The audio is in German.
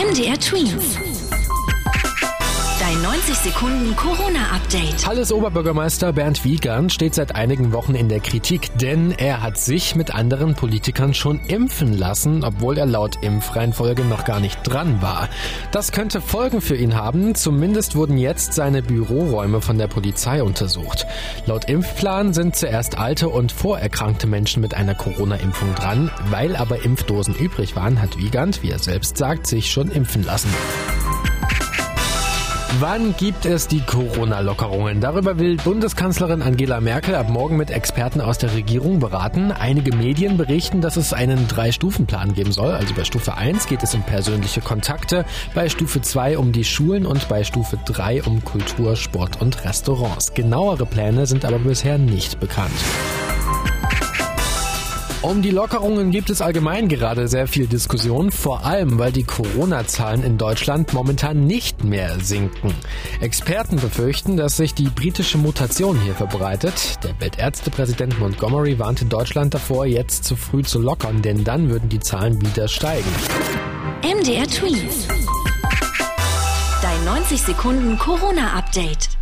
MDR Twins. Dein 90 Sekunden Corona-Update. Halles Oberbürgermeister Bernd Wiegand steht seit einigen Wochen in der Kritik, denn er hat sich mit anderen Politikern schon impfen lassen, obwohl er laut Impfreihenfolge noch gar nicht dran war. Das könnte Folgen für ihn haben. Zumindest wurden jetzt seine Büroräume von der Polizei untersucht. Laut Impfplan sind zuerst alte und vorerkrankte Menschen mit einer Corona-Impfung dran. Weil aber Impfdosen übrig waren, hat Wiegand, wie er selbst sagt, sich schon impfen lassen. Wann gibt es die Corona-Lockerungen? Darüber will Bundeskanzlerin Angela Merkel ab morgen mit Experten aus der Regierung beraten. Einige Medien berichten, dass es einen Drei-Stufen-Plan geben soll. Also bei Stufe 1 geht es um persönliche Kontakte, bei Stufe 2 um die Schulen und bei Stufe 3 um Kultur, Sport und Restaurants. Genauere Pläne sind aber bisher nicht bekannt. Um die Lockerungen gibt es allgemein gerade sehr viel Diskussion, vor allem weil die Corona-Zahlen in Deutschland momentan nicht mehr sinken. Experten befürchten, dass sich die britische Mutation hier verbreitet. Der Weltärztepräsident Montgomery warnte Deutschland davor, jetzt zu früh zu lockern, denn dann würden die Zahlen wieder steigen. MDR Tweets. Dein 90 Sekunden Corona-Update.